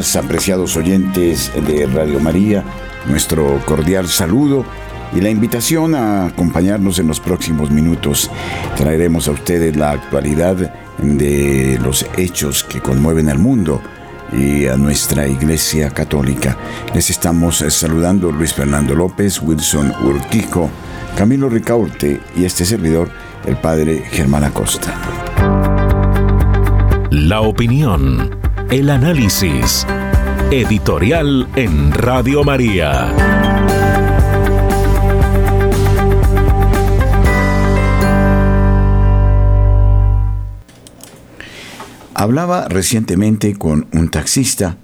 Apreciados oyentes de Radio María, nuestro cordial saludo y la invitación a acompañarnos en los próximos minutos. Traeremos a ustedes la actualidad de los hechos que conmueven al mundo y a nuestra Iglesia Católica. Les estamos saludando Luis Fernando López, Wilson Urquijo, Camilo Ricaurte y este servidor, el Padre Germán Acosta. La opinión el análisis. Editorial en Radio María. Hablaba recientemente con un taxista.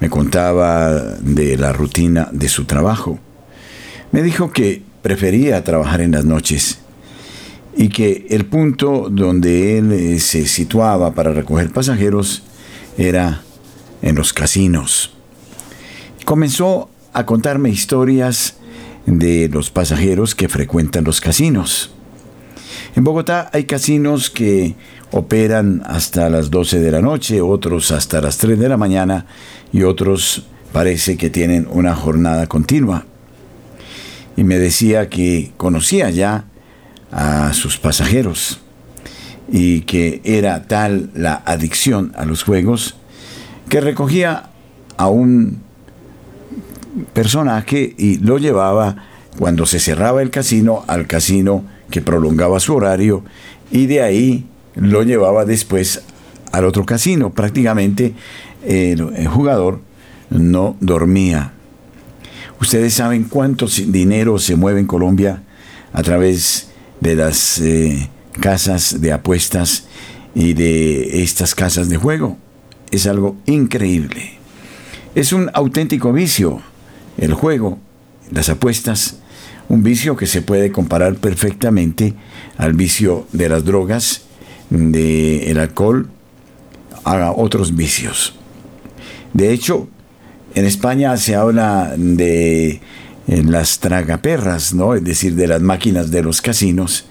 Me contaba de la rutina de su trabajo. Me dijo que prefería trabajar en las noches y que el punto donde él eh, se situaba para recoger pasajeros era en los casinos. Comenzó a contarme historias de los pasajeros que frecuentan los casinos. En Bogotá hay casinos que operan hasta las 12 de la noche, otros hasta las 3 de la mañana y otros parece que tienen una jornada continua. Y me decía que conocía ya a sus pasajeros y que era tal la adicción a los juegos que recogía a un personaje y lo llevaba cuando se cerraba el casino al casino que prolongaba su horario y de ahí lo llevaba después al otro casino. Prácticamente el, jugador no dormía. Ustedes saben cuánto dinero se mueve en Colombia a través de las eh, casas de apuestas y de estas casas de juego. Es algo increíble. Es un auténtico vicio el juego, las apuestas, un vicio que se puede comparar perfectamente al vicio de las drogas, del alcohol, a otros vicios. De hecho, en España se habla de eh, las tragaperras, ¿no? Es decir, de las máquinas de los casinos,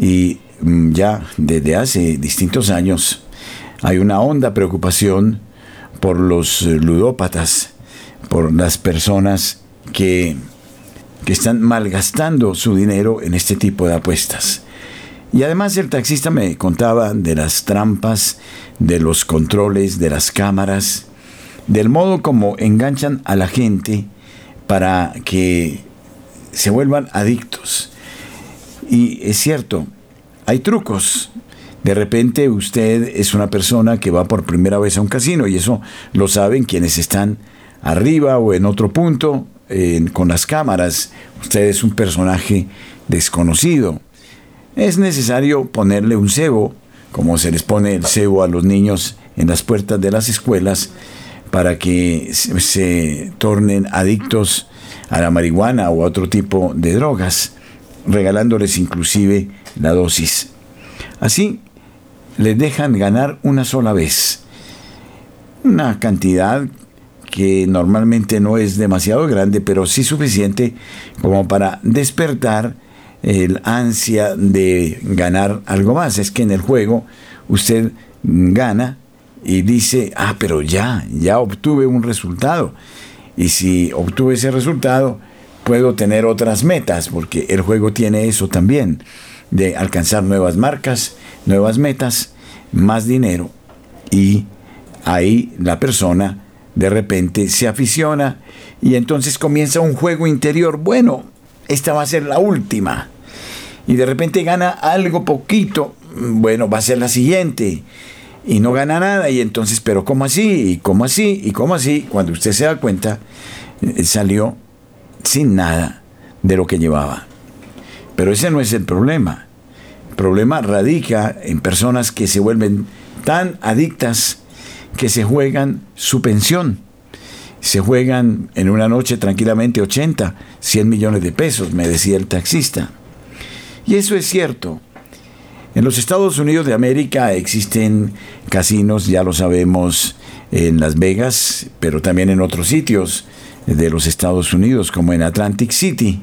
y mm, ya desde hace distintos años hay una honda preocupación por los ludópatas, por las personas que, que están malgastando su dinero en este tipo de apuestas. Y además el taxista me contaba de las trampas, de los controles, de las cámaras, del modo como enganchan a la gente para que se vuelvan adictos. Y es cierto, hay trucos. De repente usted es una persona que va por primera vez a un casino y eso lo saben quienes están arriba o en otro punto con las cámaras. Usted es un personaje desconocido. Es necesario ponerle un cebo, como se les pone el cebo a los niños en las puertas de las escuelas, para que se tornen adictos a la marihuana o a otro tipo de drogas regalándoles inclusive la dosis. Así, les dejan ganar una sola vez. Una cantidad que normalmente no es demasiado grande, pero sí suficiente como para despertar el ansia de ganar algo más. Es que en el juego usted gana y dice, ah, pero ya, ya obtuve un resultado. Y si obtuve ese resultado, puedo tener otras metas, porque el juego tiene eso también, de alcanzar nuevas marcas, nuevas metas, más dinero. Y ahí la persona de repente se aficiona y entonces comienza un juego interior. Bueno, esta va a ser la última. Y de repente gana algo poquito, bueno, va a ser la siguiente. Y no gana nada, y entonces, pero ¿cómo así? ¿Y cómo así? ¿Y cómo así? Cuando usted se da cuenta, eh, salió sin nada de lo que llevaba. Pero ese no es el problema. El problema radica en personas que se vuelven tan adictas que se juegan su pensión. Se juegan en una noche tranquilamente 80, 100 millones de pesos, me decía el taxista. Y eso es cierto. En los Estados Unidos de América existen casinos, ya lo sabemos, en Las Vegas, pero también en otros sitios de los Estados Unidos, como en Atlantic City.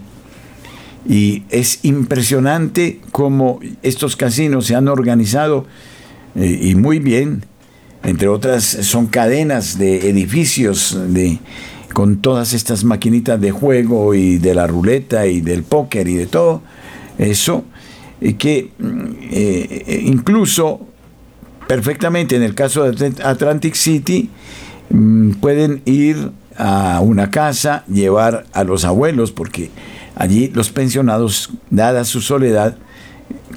Y es impresionante cómo estos casinos se han organizado eh, y muy bien. Entre otras, son cadenas de edificios de, con todas estas maquinitas de juego y de la ruleta y del póker y de todo eso, y que mm, eh, incluso perfectamente en el caso de Atlantic City mm, pueden ir a una casa, llevar a los abuelos, porque allí los pensionados, dada su soledad,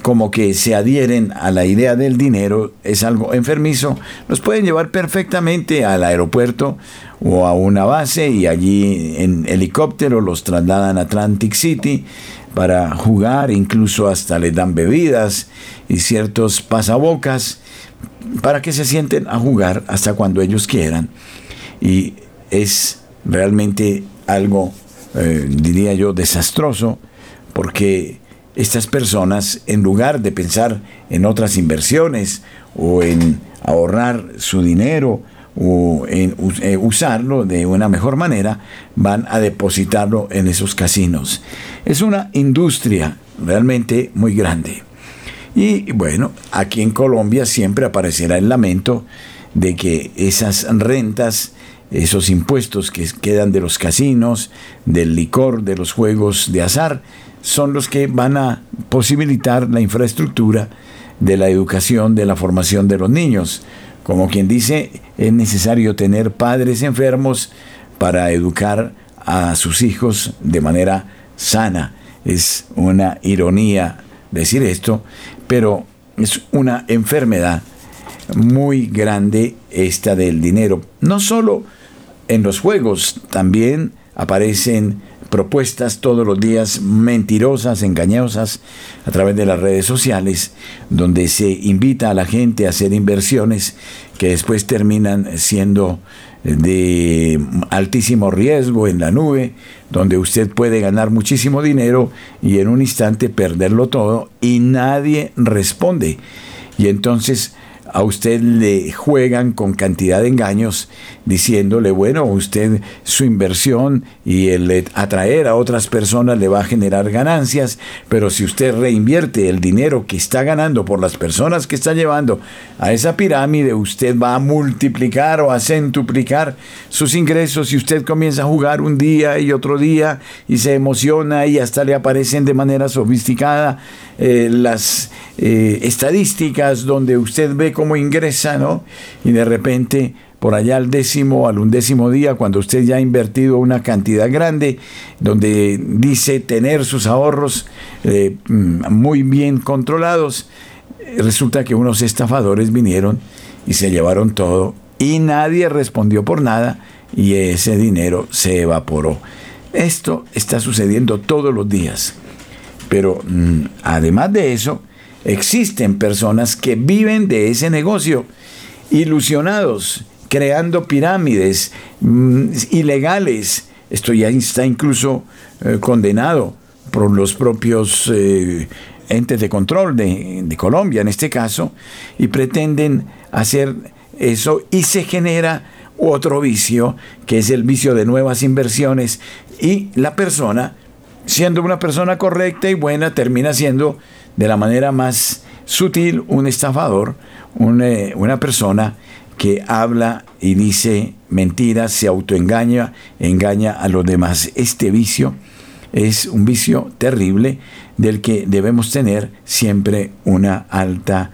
como que se adhieren a la idea del dinero, es algo enfermizo, los pueden llevar perfectamente al aeropuerto o a una base y allí en helicóptero los trasladan a Atlantic City para jugar, incluso hasta les dan bebidas y ciertos pasabocas para que se sienten a jugar hasta cuando ellos quieran. Y es realmente algo, eh, diría yo, desastroso, porque estas personas, en lugar de pensar en otras inversiones o en ahorrar su dinero o en eh, usarlo de una mejor manera, van a depositarlo en esos casinos. Es una industria realmente muy grande. Y bueno, aquí en Colombia siempre aparecerá el lamento de que esas rentas, esos impuestos que quedan de los casinos, del licor, de los juegos de azar, son los que van a posibilitar la infraestructura de la educación, de la formación de los niños. Como quien dice, es necesario tener padres enfermos para educar a sus hijos de manera sana. Es una ironía decir esto, pero es una enfermedad muy grande esta del dinero. No solo en los juegos, también aparecen propuestas todos los días mentirosas, engañosas, a través de las redes sociales, donde se invita a la gente a hacer inversiones que después terminan siendo de altísimo riesgo en la nube, donde usted puede ganar muchísimo dinero y en un instante perderlo todo y nadie responde. Y entonces a usted le juegan con cantidad de engaños diciéndole, bueno, usted su inversión y el atraer a otras personas le va a generar ganancias, pero si usted reinvierte el dinero que está ganando por las personas que está llevando a esa pirámide, usted va a multiplicar o a centuplicar sus ingresos y usted comienza a jugar un día y otro día y se emociona y hasta le aparecen de manera sofisticada eh, las eh, estadísticas donde usted ve cómo ingresa, ¿no? Y de repente por allá al décimo, al undécimo día, cuando usted ya ha invertido una cantidad grande, donde dice tener sus ahorros eh, mm, muy bien controlados, resulta que unos estafadores vinieron y se llevaron todo y nadie respondió por nada y ese dinero se evaporó. Esto está sucediendo todos los días. Pero mm, además de eso, existen personas que viven de ese negocio, ilusionados creando pirámides mm, ilegales. Esto ya está incluso eh, condenado por los propios eh, entes de control de, de Colombia en este caso, y pretenden hacer eso y se genera otro vicio, que es el vicio de nuevas inversiones, y la persona, siendo una persona correcta y buena, termina siendo de la manera más sutil un estafador, eh, una persona que habla y dice mentiras, se autoengaña, engaña a los demás. Este vicio es un vicio terrible del que debemos tener siempre una alta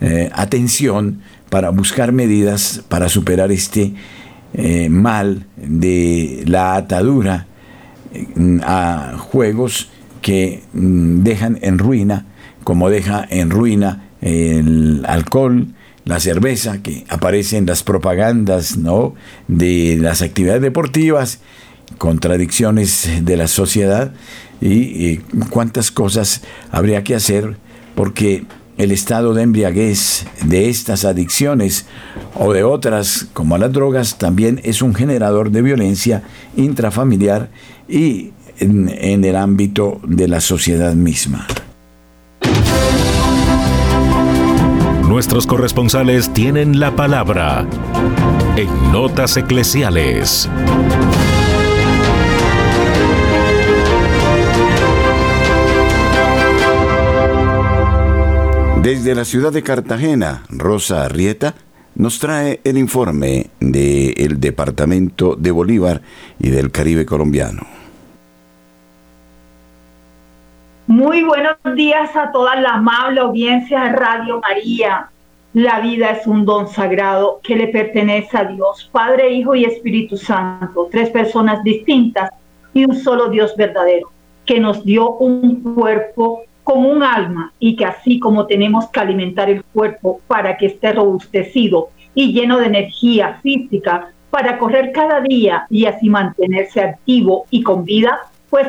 eh, atención para buscar medidas para superar este eh, mal de la atadura a juegos que mm, dejan en ruina, como deja en ruina el alcohol, la cerveza que aparece en las propagandas ¿no? de las actividades deportivas, contradicciones de la sociedad y, cuántas cosas habría que hacer porque el estado de embriaguez de estas adicciones o de otras como las drogas también es un generador de violencia intrafamiliar y en el ámbito de la sociedad misma. Nuestros corresponsales tienen la palabra en Notas Eclesiales. Desde la ciudad de Cartagena, Rosa Arrieta nos trae el informe del Departamento de Bolívar y del Caribe colombiano. Muy buenos días a toda la amable audiencia de Radio María. La vida es un don sagrado que le pertenece a Dios, Padre, Hijo y Espíritu Santo, tres personas distintas y un solo Dios verdadero, que nos dio un cuerpo con un alma y que así como tenemos que alimentar el cuerpo para que esté robustecido y lleno de energía física para correr cada día y así mantenerse activo y con vida, pues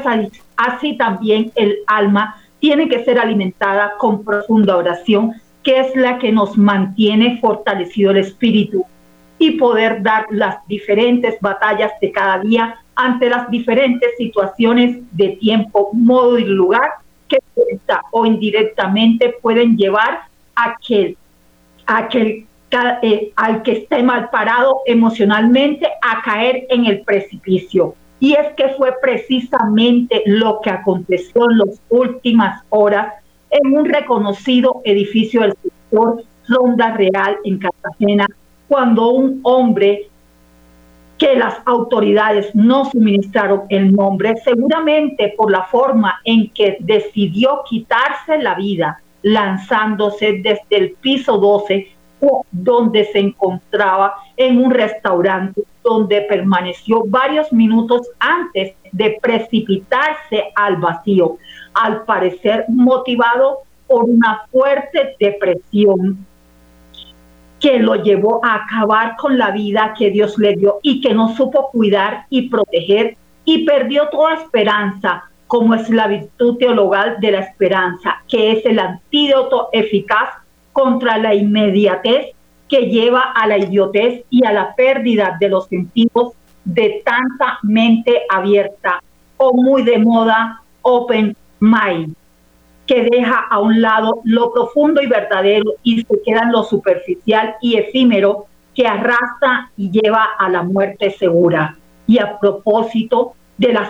así también el alma tiene que ser alimentada con profunda oración, que es la que nos mantiene fortalecido el espíritu y poder dar las diferentes batallas de cada día ante las diferentes situaciones de tiempo, modo y lugar que o indirectamente pueden llevar a que, que eh, al que esté mal parado emocionalmente a caer en el precipicio. Y es que fue precisamente lo que aconteció en las últimas horas en un reconocido edificio del sector Ronda Real en Cartagena, cuando un hombre que las autoridades no suministraron el nombre, seguramente por la forma en que decidió quitarse la vida, lanzándose desde el piso 12 donde se encontraba en un restaurante donde permaneció varios minutos antes de precipitarse al vacío, al parecer motivado por una fuerte depresión que lo llevó a acabar con la vida que Dios le dio y que no supo cuidar y proteger y perdió toda esperanza, como es la virtud teologal de la esperanza, que es el antídoto eficaz contra la inmediatez que lleva a la idiotez y a la pérdida de los sentidos de tanta mente abierta o muy de moda open mind, que deja a un lado lo profundo y verdadero y se queda en lo superficial y efímero que arrastra y lleva a la muerte segura. Y a propósito de las,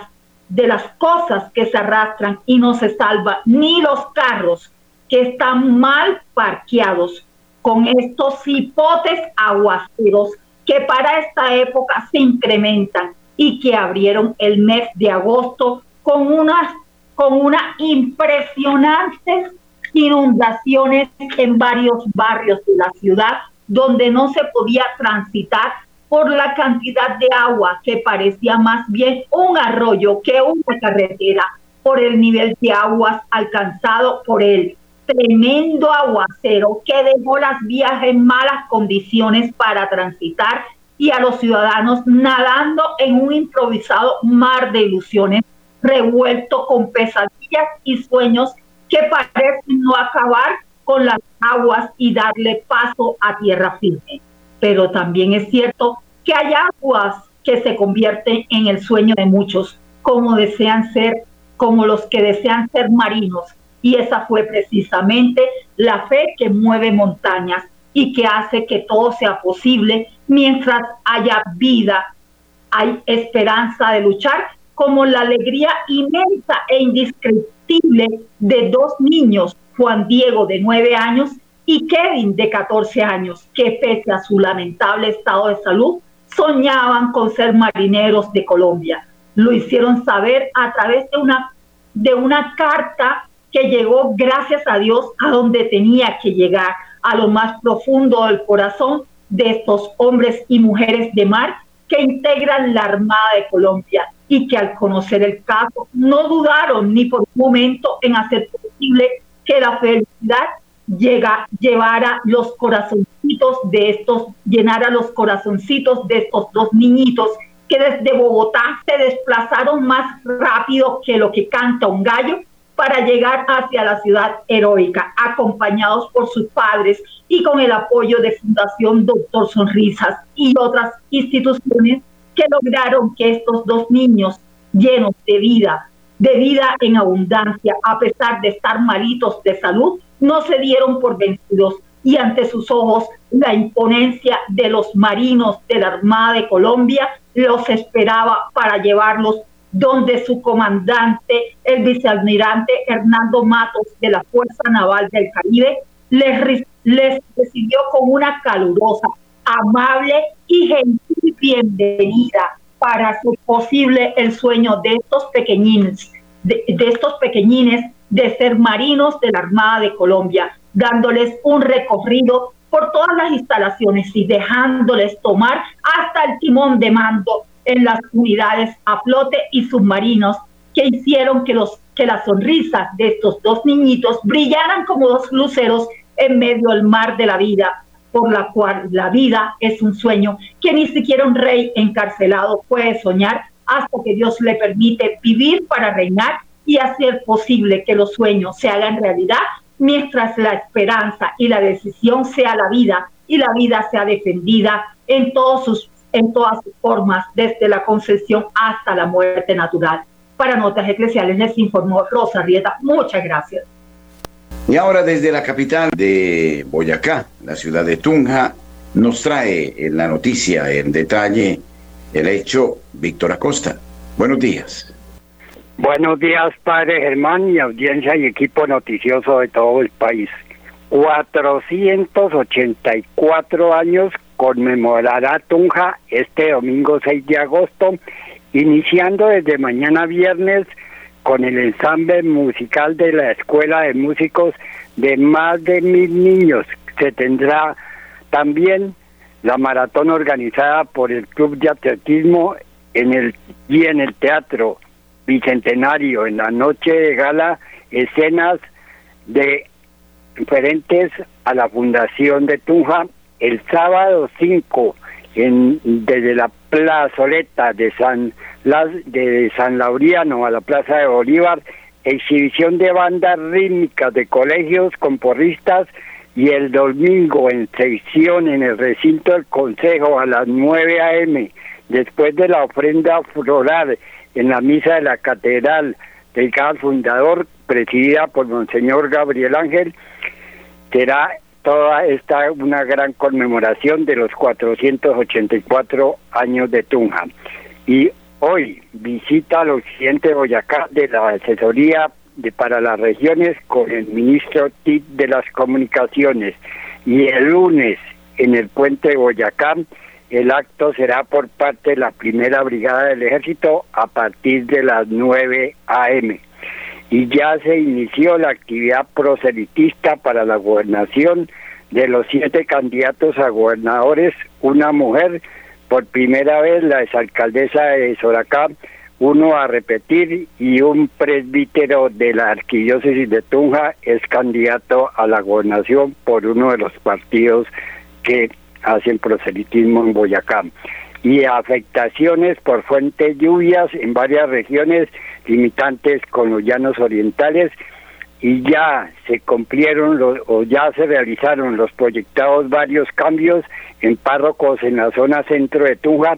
de las cosas que se arrastran y no se salva ni los carros que están mal parqueados con estos hipotes aguaceros que para esta época se incrementan y que abrieron el mes de agosto con unas con una impresionantes inundaciones en varios barrios de la ciudad donde no se podía transitar por la cantidad de agua que parecía más bien un arroyo que una carretera por el nivel de aguas alcanzado por él tremendo aguacero que dejó las vías en malas condiciones para transitar y a los ciudadanos nadando en un improvisado mar de ilusiones revuelto con pesadillas y sueños que parecen no acabar con las aguas y darle paso a tierra firme. Pero también es cierto que hay aguas que se convierten en el sueño de muchos, como desean ser, como los que desean ser marinos, y esa fue precisamente la fe que mueve montañas y que hace que todo sea posible mientras haya vida, hay esperanza de luchar, como la alegría inmensa e indescriptible de dos niños, Juan Diego de nueve años y Kevin de 14 años, que pese a su lamentable estado de salud, soñaban con ser marineros de Colombia. Lo hicieron saber a través de una, de una carta que llegó, gracias a Dios, a donde tenía que llegar, a lo más profundo del corazón de estos hombres y mujeres de mar que integran la Armada de Colombia y que al conocer el caso no dudaron ni por un momento en hacer posible que la felicidad llega, llevara los corazoncitos de estos, llenara los corazoncitos de estos dos niñitos que desde Bogotá se desplazaron más rápido que lo que canta un gallo para llegar hacia la ciudad heroica, acompañados por sus padres y con el apoyo de Fundación Doctor Sonrisas y otras instituciones que lograron que estos dos niños llenos de vida, de vida en abundancia, a pesar de estar malitos de salud, no se dieron por vencidos. Y ante sus ojos la imponencia de los marinos de la Armada de Colombia los esperaba para llevarlos donde su comandante, el vicealmirante Hernando Matos de la Fuerza Naval del Caribe, les, les recibió con una calurosa, amable y gentil bienvenida para hacer posible el sueño de estos pequeñines, de, de estos pequeñines de ser marinos de la Armada de Colombia, dándoles un recorrido por todas las instalaciones y dejándoles tomar hasta el timón de mando en las unidades a flote y submarinos que hicieron que, los, que las sonrisas de estos dos niñitos brillaran como dos luceros en medio del mar de la vida, por la cual la vida es un sueño que ni siquiera un rey encarcelado puede soñar hasta que Dios le permite vivir para reinar y hacer posible que los sueños se hagan realidad mientras la esperanza y la decisión sea la vida y la vida sea defendida en, todos sus, en todas sus formas, desde la concepción hasta la muerte natural. Para Notas Eclesiales les informó Rosa Rieta. Muchas gracias. Y ahora desde la capital de Boyacá, la ciudad de Tunja, nos trae en la noticia en detalle el hecho Víctor Acosta. Buenos días. Buenos días, padre Germán y audiencia y equipo noticioso de todo el país. 484 años conmemorará Tunja este domingo 6 de agosto, iniciando desde mañana viernes con el ensamble musical de la Escuela de Músicos de más de mil niños. Se tendrá también la maratón organizada por el Club de Atletismo en el, y en el Teatro bicentenario, en la noche de gala, escenas de diferentes a la Fundación de Tunja, el sábado 5, en, desde la plazoleta de San, de San Lauriano a la Plaza de Bolívar, exhibición de bandas rítmicas de colegios con porristas y el domingo en sección en el recinto del Consejo a las 9 a.m. después de la ofrenda floral en la misa de la Catedral del al fundador, presidida por Monseñor Gabriel Ángel, será toda esta una gran conmemoración de los 484 años de Tunja. Y hoy visita al occidente de Boyacá de la asesoría de, para las regiones con el ministro TIC de las comunicaciones. Y el lunes en el puente Boyacá el acto será por parte de la primera brigada del ejército a partir de las 9 a.m. Y ya se inició la actividad proselitista para la gobernación de los siete candidatos a gobernadores, una mujer, por primera vez la exalcaldesa de Soracá, uno a repetir y un presbítero de la arquidiócesis de Tunja es candidato a la gobernación por uno de los partidos que hacen proselitismo en Boyacá. Y afectaciones por fuentes lluvias en varias regiones limitantes con los llanos orientales y ya se cumplieron o ya se realizaron los proyectados varios cambios en párrocos en la zona centro de Tunja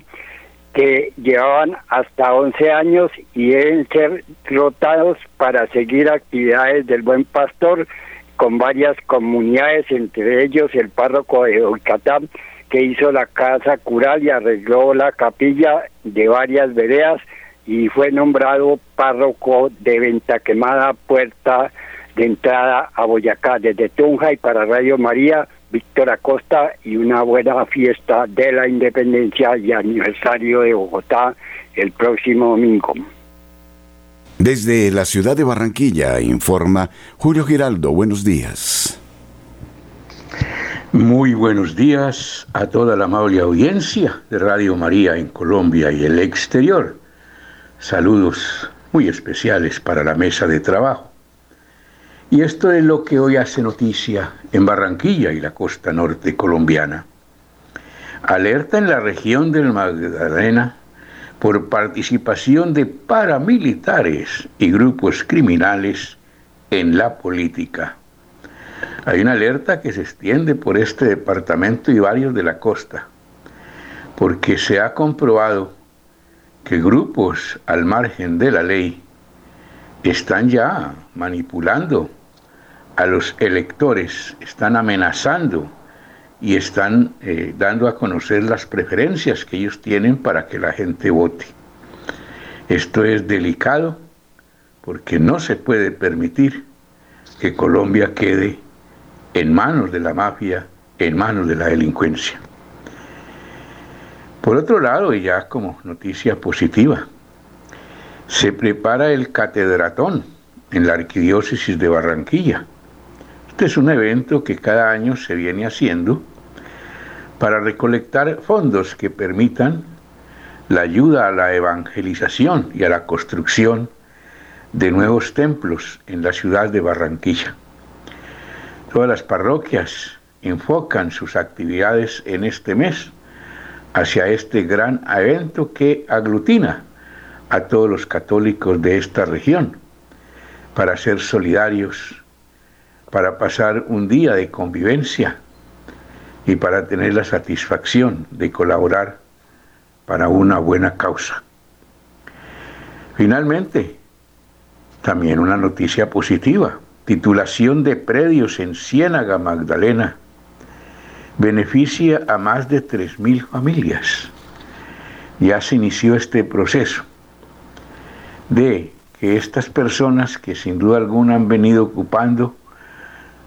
que llevaban hasta 11 años y deben ser rotados para seguir actividades del buen pastor con varias comunidades, entre ellos el párroco de Ocatán, que hizo la casa cural y arregló la capilla de varias veredas y fue nombrado párroco de Venta Quemada, puerta de entrada a Boyacá, desde Tunja y para Radio María, Víctor Acosta y una buena fiesta de la independencia y aniversario de Bogotá el próximo domingo. Desde la ciudad de Barranquilla informa Julio Giraldo. Buenos días. Muy buenos días a toda la amable audiencia de Radio María en Colombia y el exterior. Saludos muy especiales para la mesa de trabajo. Y esto es lo que hoy hace noticia en Barranquilla y la costa norte colombiana. Alerta en la región del Magdalena por participación de paramilitares y grupos criminales en la política. Hay una alerta que se extiende por este departamento y varios de la costa, porque se ha comprobado que grupos al margen de la ley están ya manipulando a los electores, están amenazando y están eh, dando a conocer las preferencias que ellos tienen para que la gente vote. Esto es delicado porque no se puede permitir que Colombia quede en manos de la mafia, en manos de la delincuencia. Por otro lado, y ya como noticia positiva, se prepara el catedratón en la arquidiócesis de Barranquilla. Este es un evento que cada año se viene haciendo para recolectar fondos que permitan la ayuda a la evangelización y a la construcción de nuevos templos en la ciudad de Barranquilla. Todas las parroquias enfocan sus actividades en este mes hacia este gran evento que aglutina a todos los católicos de esta región para ser solidarios, para pasar un día de convivencia y para tener la satisfacción de colaborar para una buena causa. Finalmente, también una noticia positiva titulación de predios en Ciénaga Magdalena, beneficia a más de 3.000 familias. Ya se inició este proceso de que estas personas que sin duda alguna han venido ocupando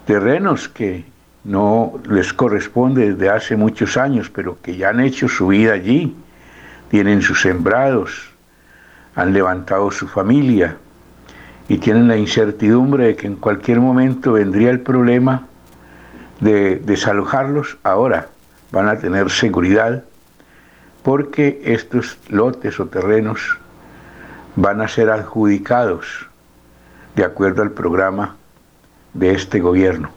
terrenos que no les corresponde desde hace muchos años, pero que ya han hecho su vida allí, tienen sus sembrados, han levantado su familia, y tienen la incertidumbre de que en cualquier momento vendría el problema de desalojarlos, ahora van a tener seguridad porque estos lotes o terrenos van a ser adjudicados de acuerdo al programa de este gobierno.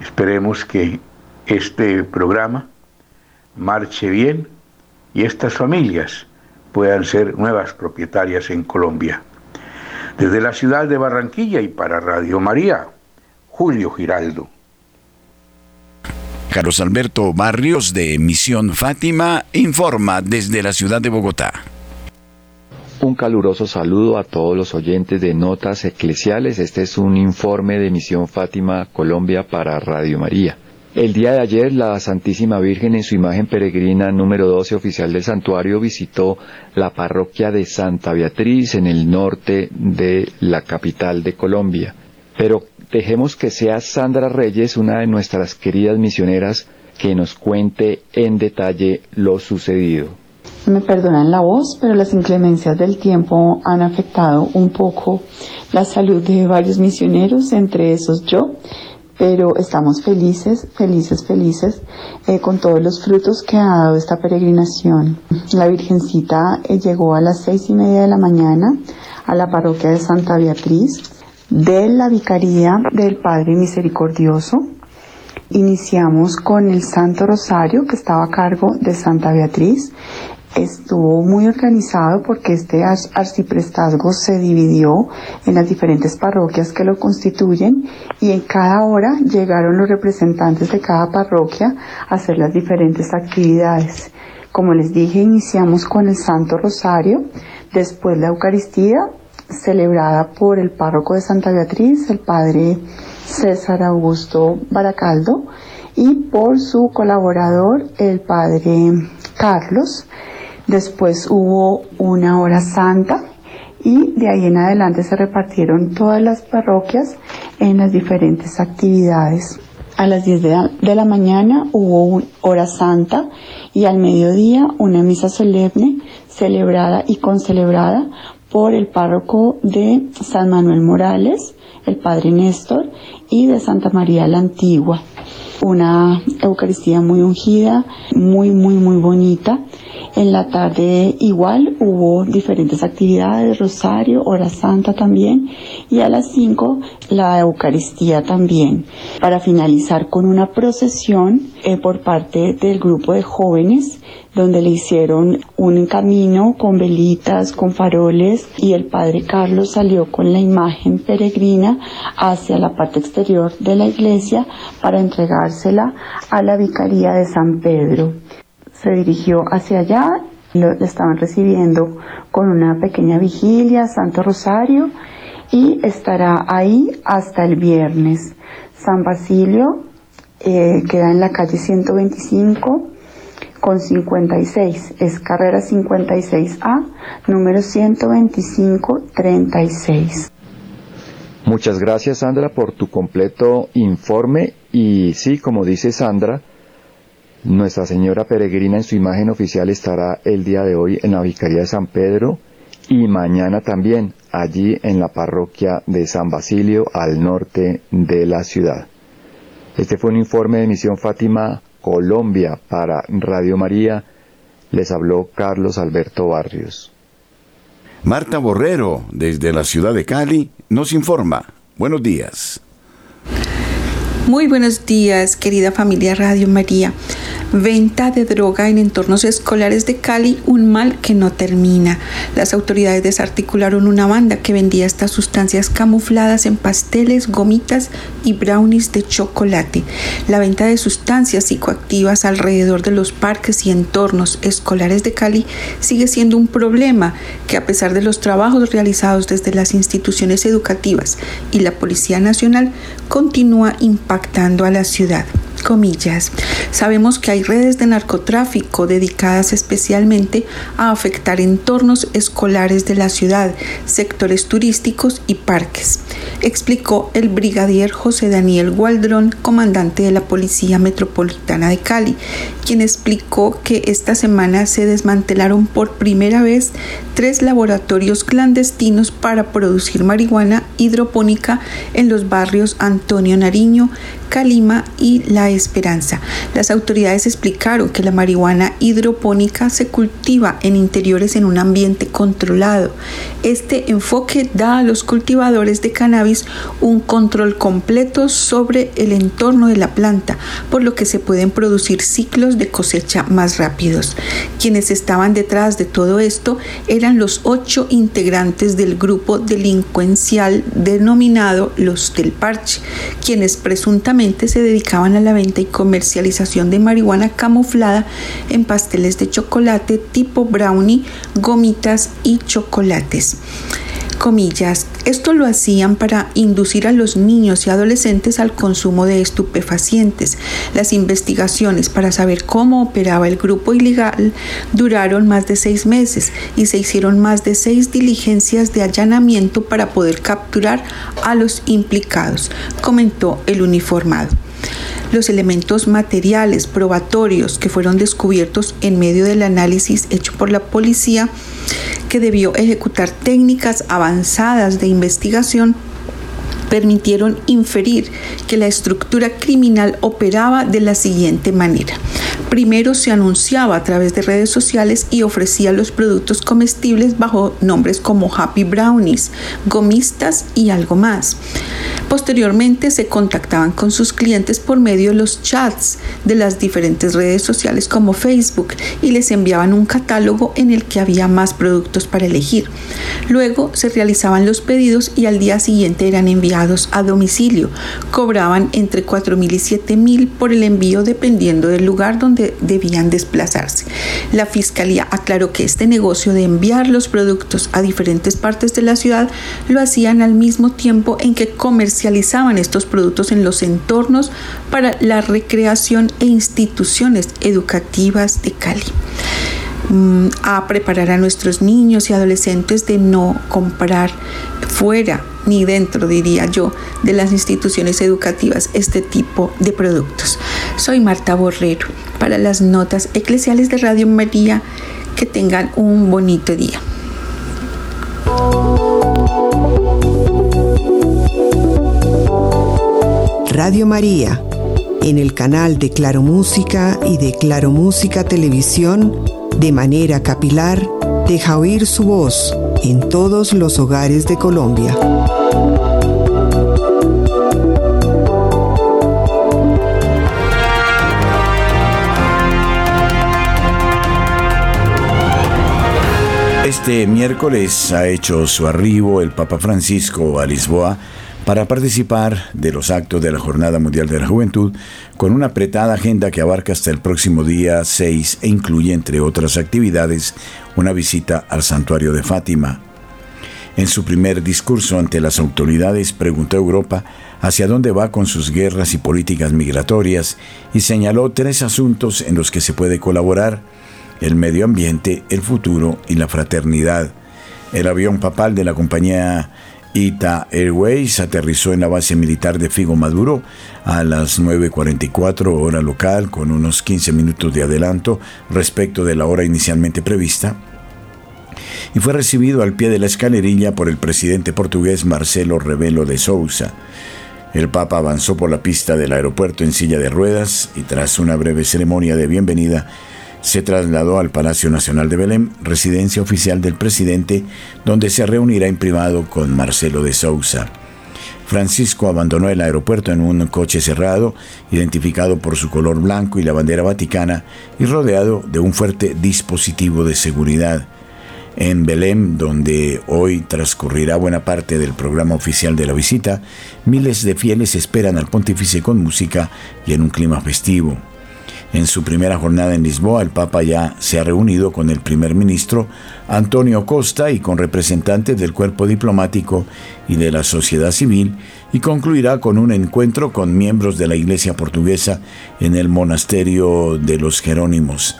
Esperemos que este programa marche bien y estas familias puedan ser nuevas propietarias en Colombia. Desde la ciudad de Barranquilla y para Radio María, Julio Giraldo. Carlos Alberto Barrios de Misión Fátima informa desde la ciudad de Bogotá. Un caluroso saludo a todos los oyentes de Notas Eclesiales. Este es un informe de Misión Fátima Colombia para Radio María. El día de ayer, la Santísima Virgen en su imagen peregrina número 12 oficial del santuario visitó la parroquia de Santa Beatriz en el norte de la capital de Colombia. Pero dejemos que sea Sandra Reyes, una de nuestras queridas misioneras, que nos cuente en detalle lo sucedido. Me perdonan la voz, pero las inclemencias del tiempo han afectado un poco la salud de varios misioneros, entre esos yo pero estamos felices, felices, felices eh, con todos los frutos que ha dado esta peregrinación. La Virgencita eh, llegó a las seis y media de la mañana a la parroquia de Santa Beatriz de la Vicaría del Padre Misericordioso. Iniciamos con el Santo Rosario que estaba a cargo de Santa Beatriz estuvo muy organizado porque este arciprestazgo se dividió en las diferentes parroquias que lo constituyen y en cada hora llegaron los representantes de cada parroquia a hacer las diferentes actividades. Como les dije, iniciamos con el Santo Rosario, después la Eucaristía celebrada por el párroco de Santa Beatriz, el padre César Augusto Baracaldo, y por su colaborador, el padre Carlos. Después hubo una hora santa y de ahí en adelante se repartieron todas las parroquias en las diferentes actividades. A las 10 de la, mañana hubo una hora santa y al mediodía una misa solemne celebrada y concelebrada por el párroco de San Manuel Morales, el padre Néstor, y de Santa María la Antigua. Una Eucaristía muy ungida, muy, muy, muy bonita. En la tarde igual hubo diferentes actividades, rosario, hora santa también, y a las 5 la Eucaristía también, para finalizar con una procesión eh, por parte del grupo de jóvenes donde le hicieron un camino con velitas, con faroles y el padre Carlos salió con la imagen peregrina hacia la parte exterior de la iglesia para entregársela a la Vicaría de San Pedro. Se dirigió hacia allá, lo, estaban recibiendo con una pequeña vigilia, Santo Rosario, y estará ahí hasta el viernes. San Basilio eh, queda en la calle 125 con 56. Es carrera 56A, número 12536. Muchas gracias Sandra por tu completo informe y sí, como dice Sandra, Nuestra Señora Peregrina en su imagen oficial estará el día de hoy en la Vicaría de San Pedro y mañana también allí en la parroquia de San Basilio al norte de la ciudad. Este fue un informe de Misión Fátima Colombia para Radio María, les habló Carlos Alberto Barrios. Marta Borrero, desde la ciudad de Cali, nos informa. Buenos días. Muy buenos días, querida familia Radio María venta de droga en entornos escolares de Cali, un mal que no termina. Las autoridades desarticularon una banda que vendía estas sustancias camufladas en pasteles, gomitas y brownies de chocolate. La venta de sustancias psicoactivas alrededor de los parques y entornos escolares de Cali sigue siendo un problema que a pesar de los trabajos realizados desde las instituciones educativas y la Policía Nacional continúa impactando a la ciudad comillas. Sabemos que hay redes de narcotráfico dedicadas especialmente a afectar entornos escolares de la ciudad, sectores turísticos y parques, explicó el brigadier José Daniel Gualdrón, comandante de la Policía Metropolitana de Cali, quien explicó que esta semana se desmantelaron por primera vez tres laboratorios clandestinos para producir marihuana hidropónica en los barrios Antonio Nariño, Calima y La Esperanza. Las autoridades explicaron que la marihuana hidropónica se cultiva en interiores en un ambiente controlado. Este enfoque da a los cultivadores de cannabis un control completo sobre el entorno de la planta, por lo que se pueden producir ciclos de cosecha más rápidos. Quienes estaban detrás de todo esto eran los ocho integrantes del grupo delincuencial denominado los del Parche, quienes presuntamente se dedicaban a la venta y comercialización de marihuana camuflada en pasteles de chocolate tipo brownie, gomitas y chocolates comillas, esto lo hacían para inducir a los niños y adolescentes al consumo de estupefacientes. Las investigaciones para saber cómo operaba el grupo ilegal duraron más de seis meses y se hicieron más de seis diligencias de allanamiento para poder capturar a los implicados, comentó el uniformado los elementos materiales probatorios que fueron descubiertos en medio del análisis hecho por la policía que debió ejecutar técnicas avanzadas de investigación permitieron inferir que la estructura criminal operaba de la siguiente manera. Primero se anunciaba a través de redes sociales y ofrecía los productos comestibles bajo nombres como Happy Brownies, gomistas y algo más. Posteriormente se contactaban con sus clientes por medio de los chats de las diferentes redes sociales como Facebook y les enviaban un catálogo en el que había más productos para elegir. Luego se realizaban los pedidos y al día siguiente eran enviados a domicilio. Cobraban entre 4 mil y 7 mil por el envío dependiendo del lugar donde debían desplazarse. La fiscalía aclaró que este negocio de enviar los productos a diferentes partes de la ciudad lo hacían al mismo tiempo en que comercializaban estos productos en los entornos para la recreación e instituciones educativas de Cali a preparar a nuestros niños y adolescentes de no comprar fuera ni dentro, diría yo, de las instituciones educativas este tipo de productos. Soy Marta Borrero para las notas eclesiales de Radio María. Que tengan un bonito día. Radio María en el canal de Claro Música y de Claro Música Televisión, de manera capilar, deja oír su voz en todos los hogares de Colombia. Este miércoles ha hecho su arribo el Papa Francisco a Lisboa para participar de los actos de la Jornada Mundial de la Juventud con una apretada agenda que abarca hasta el próximo día 6 e incluye, entre otras actividades, una visita al santuario de Fátima. En su primer discurso ante las autoridades preguntó a Europa hacia dónde va con sus guerras y políticas migratorias y señaló tres asuntos en los que se puede colaborar el medio ambiente, el futuro y la fraternidad. El avión papal de la compañía Ita Airways aterrizó en la base militar de Figo Maduro a las 9.44 hora local con unos 15 minutos de adelanto respecto de la hora inicialmente prevista y fue recibido al pie de la escalerilla por el presidente portugués Marcelo Rebelo de Sousa. El Papa avanzó por la pista del aeropuerto en silla de ruedas y tras una breve ceremonia de bienvenida se trasladó al Palacio Nacional de Belém, residencia oficial del presidente, donde se reunirá en privado con Marcelo de Sousa. Francisco abandonó el aeropuerto en un coche cerrado, identificado por su color blanco y la bandera vaticana, y rodeado de un fuerte dispositivo de seguridad. En Belém, donde hoy transcurrirá buena parte del programa oficial de la visita, miles de fieles esperan al pontífice con música y en un clima festivo. En su primera jornada en Lisboa, el Papa ya se ha reunido con el primer ministro Antonio Costa y con representantes del cuerpo diplomático y de la sociedad civil y concluirá con un encuentro con miembros de la Iglesia portuguesa en el monasterio de los Jerónimos.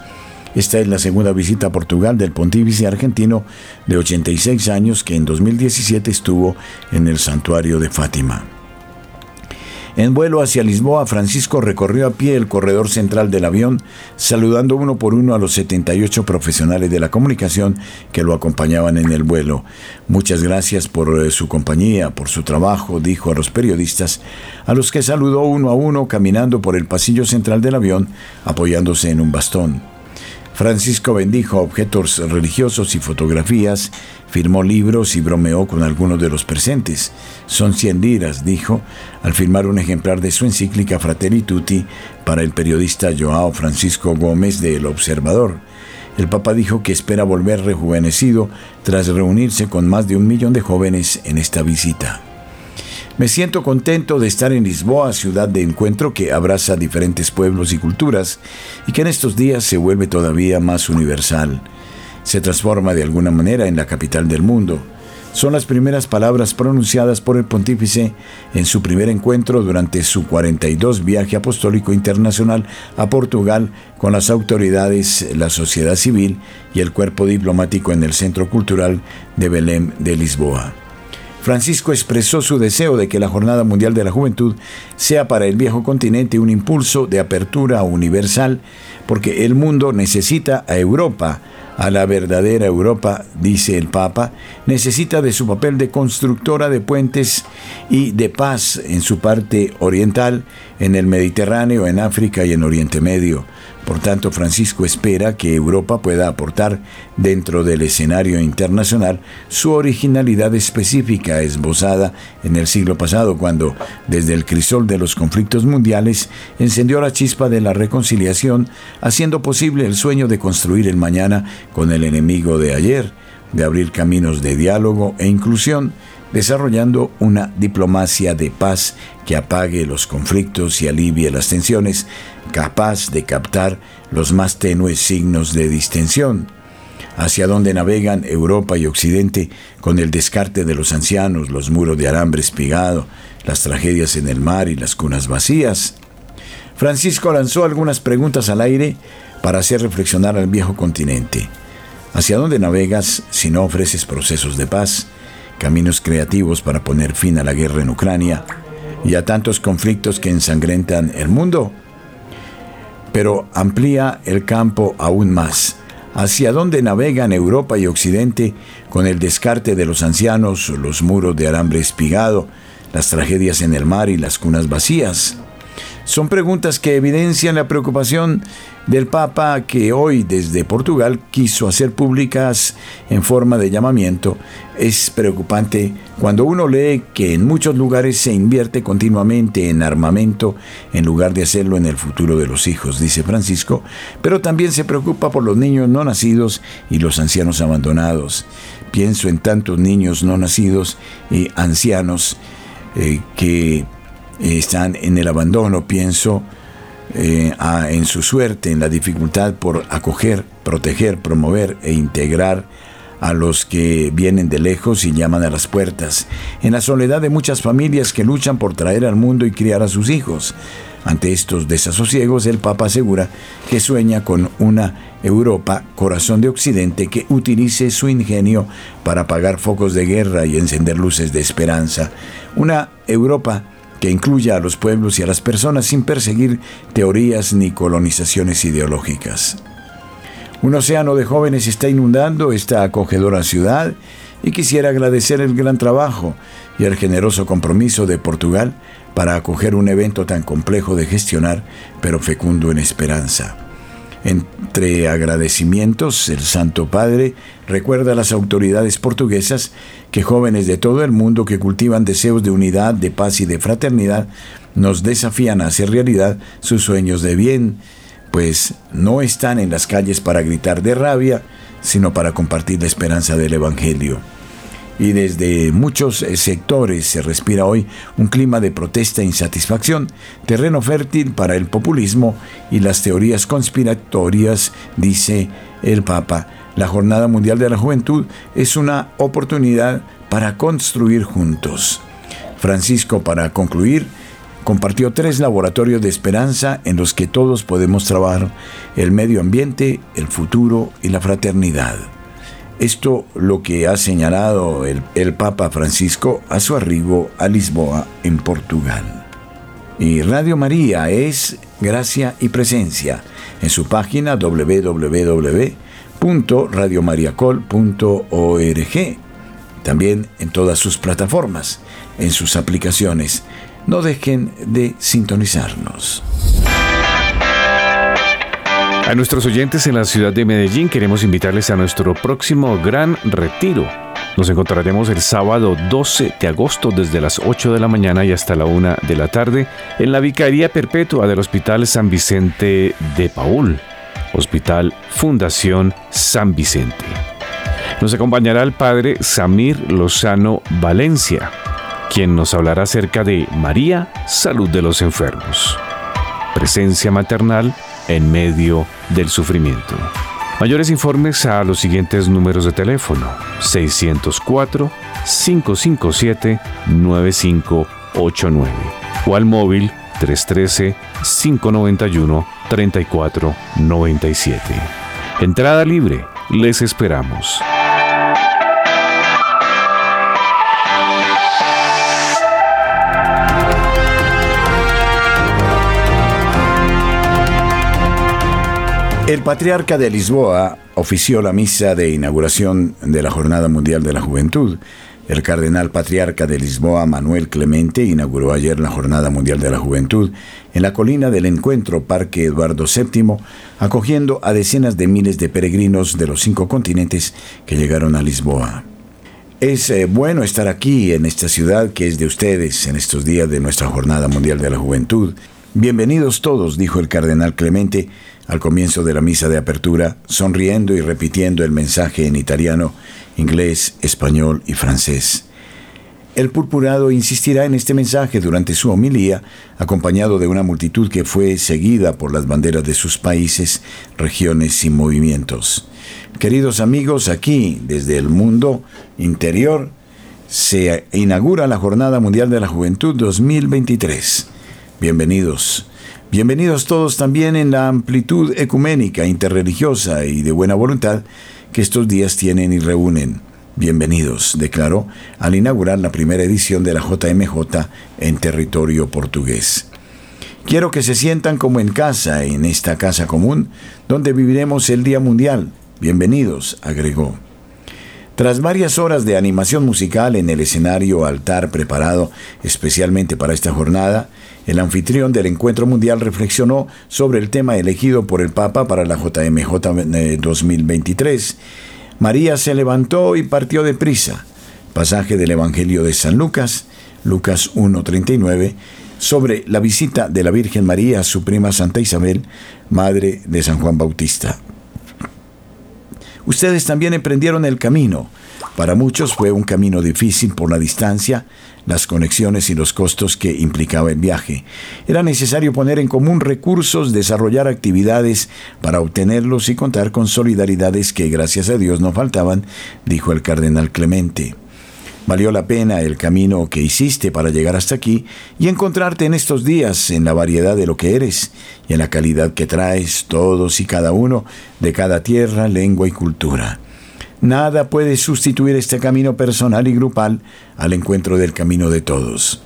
Esta es la segunda visita a Portugal del pontífice argentino de 86 años que en 2017 estuvo en el santuario de Fátima. En vuelo hacia Lisboa, Francisco recorrió a pie el corredor central del avión, saludando uno por uno a los 78 profesionales de la comunicación que lo acompañaban en el vuelo. Muchas gracias por eh, su compañía, por su trabajo, dijo a los periodistas, a los que saludó uno a uno caminando por el pasillo central del avión, apoyándose en un bastón. Francisco bendijo objetos religiosos y fotografías, firmó libros y bromeó con algunos de los presentes. Son cien liras, dijo, al firmar un ejemplar de su encíclica Fratelli Tutti para el periodista Joao Francisco Gómez de El Observador. El Papa dijo que espera volver rejuvenecido tras reunirse con más de un millón de jóvenes en esta visita. Me siento contento de estar en Lisboa, ciudad de encuentro que abraza diferentes pueblos y culturas y que en estos días se vuelve todavía más universal. Se transforma de alguna manera en la capital del mundo. Son las primeras palabras pronunciadas por el pontífice en su primer encuentro durante su 42 viaje apostólico internacional a Portugal con las autoridades, la sociedad civil y el cuerpo diplomático en el Centro Cultural de Belém de Lisboa. Francisco expresó su deseo de que la Jornada Mundial de la Juventud sea para el viejo continente un impulso de apertura universal, porque el mundo necesita a Europa, a la verdadera Europa, dice el Papa, necesita de su papel de constructora de puentes y de paz en su parte oriental, en el Mediterráneo, en África y en Oriente Medio. Por tanto, Francisco espera que Europa pueda aportar dentro del escenario internacional su originalidad específica esbozada en el siglo pasado, cuando, desde el crisol de los conflictos mundiales, encendió la chispa de la reconciliación, haciendo posible el sueño de construir el mañana con el enemigo de ayer, de abrir caminos de diálogo e inclusión, desarrollando una diplomacia de paz que apague los conflictos y alivie las tensiones, capaz de captar los más tenues signos de distensión, hacia donde navegan Europa y Occidente con el descarte de los ancianos, los muros de alambre espigado, las tragedias en el mar y las cunas vacías. Francisco lanzó algunas preguntas al aire para hacer reflexionar al viejo continente. ¿Hacia dónde navegas si no ofreces procesos de paz? caminos creativos para poner fin a la guerra en Ucrania y a tantos conflictos que ensangrentan el mundo. Pero amplía el campo aún más. ¿Hacia dónde navegan Europa y Occidente con el descarte de los ancianos, los muros de alambre espigado, las tragedias en el mar y las cunas vacías? Son preguntas que evidencian la preocupación del Papa que hoy desde Portugal quiso hacer públicas en forma de llamamiento. Es preocupante cuando uno lee que en muchos lugares se invierte continuamente en armamento en lugar de hacerlo en el futuro de los hijos, dice Francisco, pero también se preocupa por los niños no nacidos y los ancianos abandonados. Pienso en tantos niños no nacidos y ancianos eh, que están en el abandono, pienso eh, en su suerte, en la dificultad por acoger, proteger, promover e integrar a los que vienen de lejos y llaman a las puertas, en la soledad de muchas familias que luchan por traer al mundo y criar a sus hijos. Ante estos desasosiegos, el Papa asegura que sueña con una Europa, corazón de Occidente, que utilice su ingenio para apagar focos de guerra y encender luces de esperanza. Una Europa que incluya a los pueblos y a las personas sin perseguir teorías ni colonizaciones ideológicas. Un océano de jóvenes está inundando esta acogedora ciudad y quisiera agradecer el gran trabajo y el generoso compromiso de Portugal para acoger un evento tan complejo de gestionar, pero fecundo en esperanza. Entre agradecimientos, el Santo Padre recuerda a las autoridades portuguesas que jóvenes de todo el mundo que cultivan deseos de unidad, de paz y de fraternidad nos desafían a hacer realidad sus sueños de bien, pues no están en las calles para gritar de rabia, sino para compartir la esperanza del Evangelio y desde muchos eh, sectores se respira hoy un clima de protesta e insatisfacción, terreno fértil para el populismo y las teorías conspiratorias, dice el Papa. La Jornada Mundial de la Juventud es una oportunidad para construir juntos. Francisco, para concluir, compartió tres laboratorios de esperanza en los que todos podemos trabajar el medio ambiente, el futuro y la fraternidad. Esto lo que ha señalado el, Papa Francisco a su arribo a Lisboa, en Portugal. Y Radio María es gracia y presencia en su página www.radiomariacol.org. También en todas sus plataformas, en sus aplicaciones. No dejen de sintonizarnos. A nuestros oyentes en la ciudad de Medellín queremos invitarles a nuestro próximo gran retiro. Nos encontraremos el sábado 12 de agosto desde las 8 de la mañana y hasta la 1 de la tarde en la Vicaría Perpetua del Hospital San Vicente de Paul, Hospital Fundación San Vicente. Nos acompañará el padre Samir Lozano Valencia, quien nos hablará acerca de María, salud de los enfermos, presencia maternal en medio del sufrimiento. Mayores informes a los siguientes números de teléfono 604-557-9589 o al móvil 313-591-3497. Entrada libre, les esperamos. El patriarca de Lisboa ofició la misa de inauguración de la Jornada Mundial de la Juventud. El cardenal patriarca de Lisboa, Manuel Clemente, inauguró ayer la Jornada Mundial de la Juventud en la colina del encuentro Parque Eduardo VII, acogiendo a decenas de miles de peregrinos de los cinco continentes que llegaron a Lisboa. Es eh, bueno estar aquí en esta ciudad que es de ustedes en estos días de nuestra Jornada Mundial de la Juventud. Bienvenidos todos, dijo el cardenal Clemente, al comienzo de la misa de apertura, sonriendo y repitiendo el mensaje en italiano, inglés, español y francés. El purpurado insistirá en este mensaje durante su homilía, acompañado de una multitud que fue seguida por las banderas de sus países, regiones y movimientos. Queridos amigos, aquí, desde el mundo interior, se inaugura la Jornada Mundial de la Juventud 2023. Bienvenidos. Bienvenidos todos también en la amplitud ecuménica, interreligiosa y de buena voluntad que estos días tienen y reúnen. Bienvenidos, declaró al inaugurar la primera edición de la JMJ en territorio portugués. Quiero que se sientan como en casa, en esta casa común, donde viviremos el Día Mundial. Bienvenidos, agregó. Tras varias horas de animación musical en el escenario altar preparado especialmente para esta jornada, el anfitrión del encuentro mundial reflexionó sobre el tema elegido por el Papa para la JMJ 2023. Eh, María se levantó y partió de prisa. Pasaje del Evangelio de San Lucas, Lucas 1.39, sobre la visita de la Virgen María a su prima Santa Isabel, madre de San Juan Bautista. Ustedes también emprendieron el camino. Para muchos fue un camino difícil por la distancia, las conexiones y los costos que implicaba el viaje. Era necesario poner en común recursos, desarrollar actividades para obtenerlos y contar con solidaridades que gracias a Dios no faltaban, dijo el cardenal Clemente. Valió la pena el camino que hiciste para llegar hasta aquí y encontrarte en estos días en la variedad de lo que eres y en la calidad que traes todos y cada uno de cada tierra, lengua y cultura. Nada puede sustituir este camino personal y grupal al encuentro del camino de todos.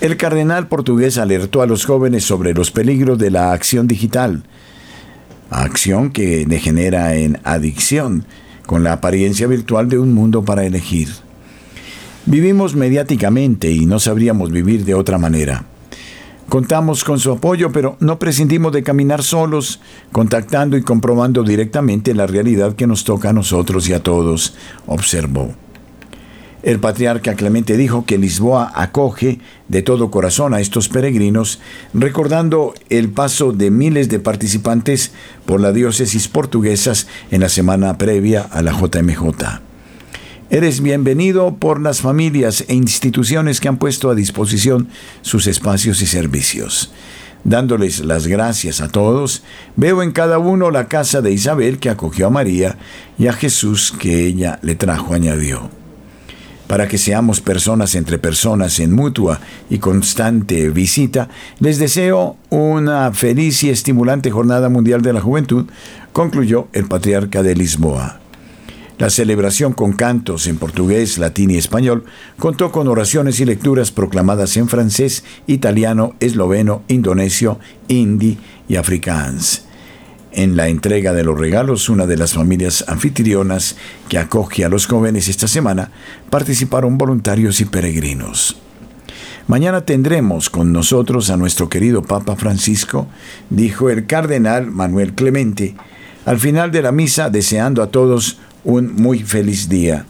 El cardenal portugués alertó a los jóvenes sobre los peligros de la acción digital, acción que degenera en adicción, con la apariencia virtual de un mundo para elegir. Vivimos mediáticamente y no sabríamos vivir de otra manera. Contamos con su apoyo, pero no prescindimos de caminar solos, contactando y comprobando directamente la realidad que nos toca a nosotros y a todos, observó. El patriarca Clemente dijo que Lisboa acoge de todo corazón a estos peregrinos, recordando el paso de miles de participantes por la diócesis portuguesas en la semana previa a la JMJ. Eres bienvenido por las familias e instituciones que han puesto a disposición sus espacios y servicios. Dándoles las gracias a todos, veo en cada uno la casa de Isabel que acogió a María y a Jesús que ella le trajo, añadió. Para que seamos personas entre personas en mutua y constante visita, les deseo una feliz y estimulante Jornada Mundial de la Juventud, concluyó el patriarca de Lisboa. La celebración con cantos en portugués, latín y español contó con oraciones y lecturas proclamadas en francés, italiano, esloveno, indonesio, hindi y afrikaans. En la entrega de los regalos, una de las familias anfitrionas que acoge a los jóvenes esta semana participaron voluntarios y peregrinos. Mañana tendremos con nosotros a nuestro querido Papa Francisco, dijo el cardenal Manuel Clemente, al final de la misa deseando a todos un muy feliz día.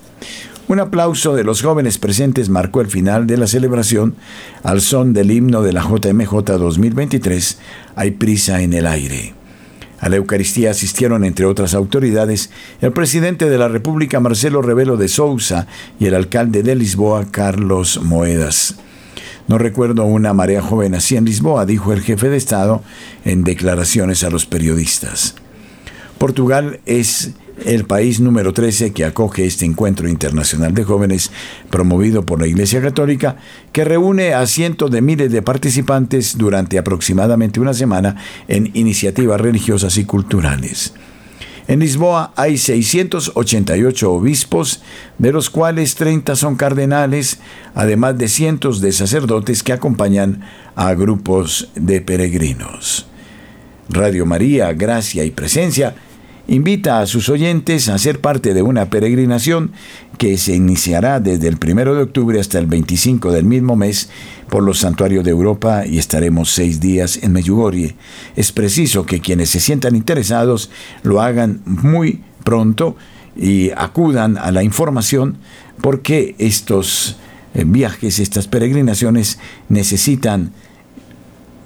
Un aplauso de los jóvenes presentes marcó el final de la celebración al son del himno de la JMJ 2023, Hay prisa en el aire. A la Eucaristía asistieron, entre otras autoridades, el presidente de la República, Marcelo Rebelo de Sousa, y el alcalde de Lisboa, Carlos Moedas. No recuerdo una marea joven así en Lisboa, dijo el jefe de Estado en declaraciones a los periodistas. Portugal es el país número 13 que acoge este encuentro internacional de jóvenes promovido por la Iglesia Católica, que reúne a cientos de miles de participantes durante aproximadamente una semana en iniciativas religiosas y culturales. En Lisboa hay 688 obispos, de los cuales 30 son cardenales, además de cientos de sacerdotes que acompañan a grupos de peregrinos. Radio María, Gracia y Presencia invita a sus oyentes a ser parte de una peregrinación que se iniciará desde el 1 de octubre hasta el 25 del mismo mes por los santuarios de Europa y estaremos seis días en Medjugorje. Es preciso que quienes se sientan interesados lo hagan muy pronto y acudan a la información porque estos eh, viajes, estas peregrinaciones necesitan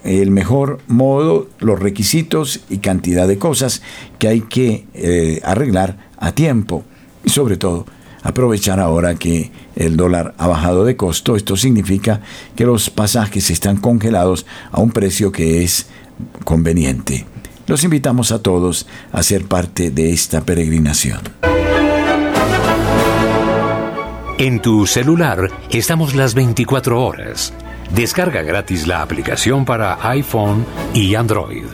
el mejor modo, los requisitos y cantidad de cosas que hay que eh, arreglar a tiempo. Y sobre todo, aprovechar ahora que el dólar ha bajado de costo. Esto significa que los pasajes están congelados a un precio que es conveniente. Los invitamos a todos a ser parte de esta peregrinación. En tu celular estamos las 24 horas Descarga gratis la aplicación para iPhone y Android.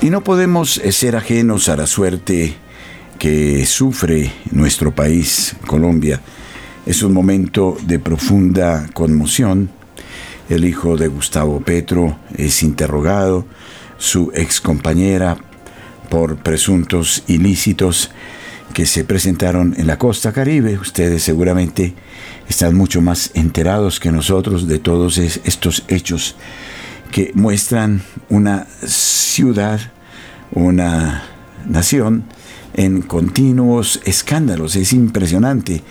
Y no podemos ser ajenos a la suerte que sufre nuestro país, Colombia. Es un momento de profunda conmoción el hijo de Gustavo Petro es interrogado, su excompañera por presuntos ilícitos que se presentaron en la costa caribe. Ustedes seguramente están mucho más enterados que nosotros de todos estos hechos que muestran una ciudad, una nación en continuos escándalos. Es impresionante.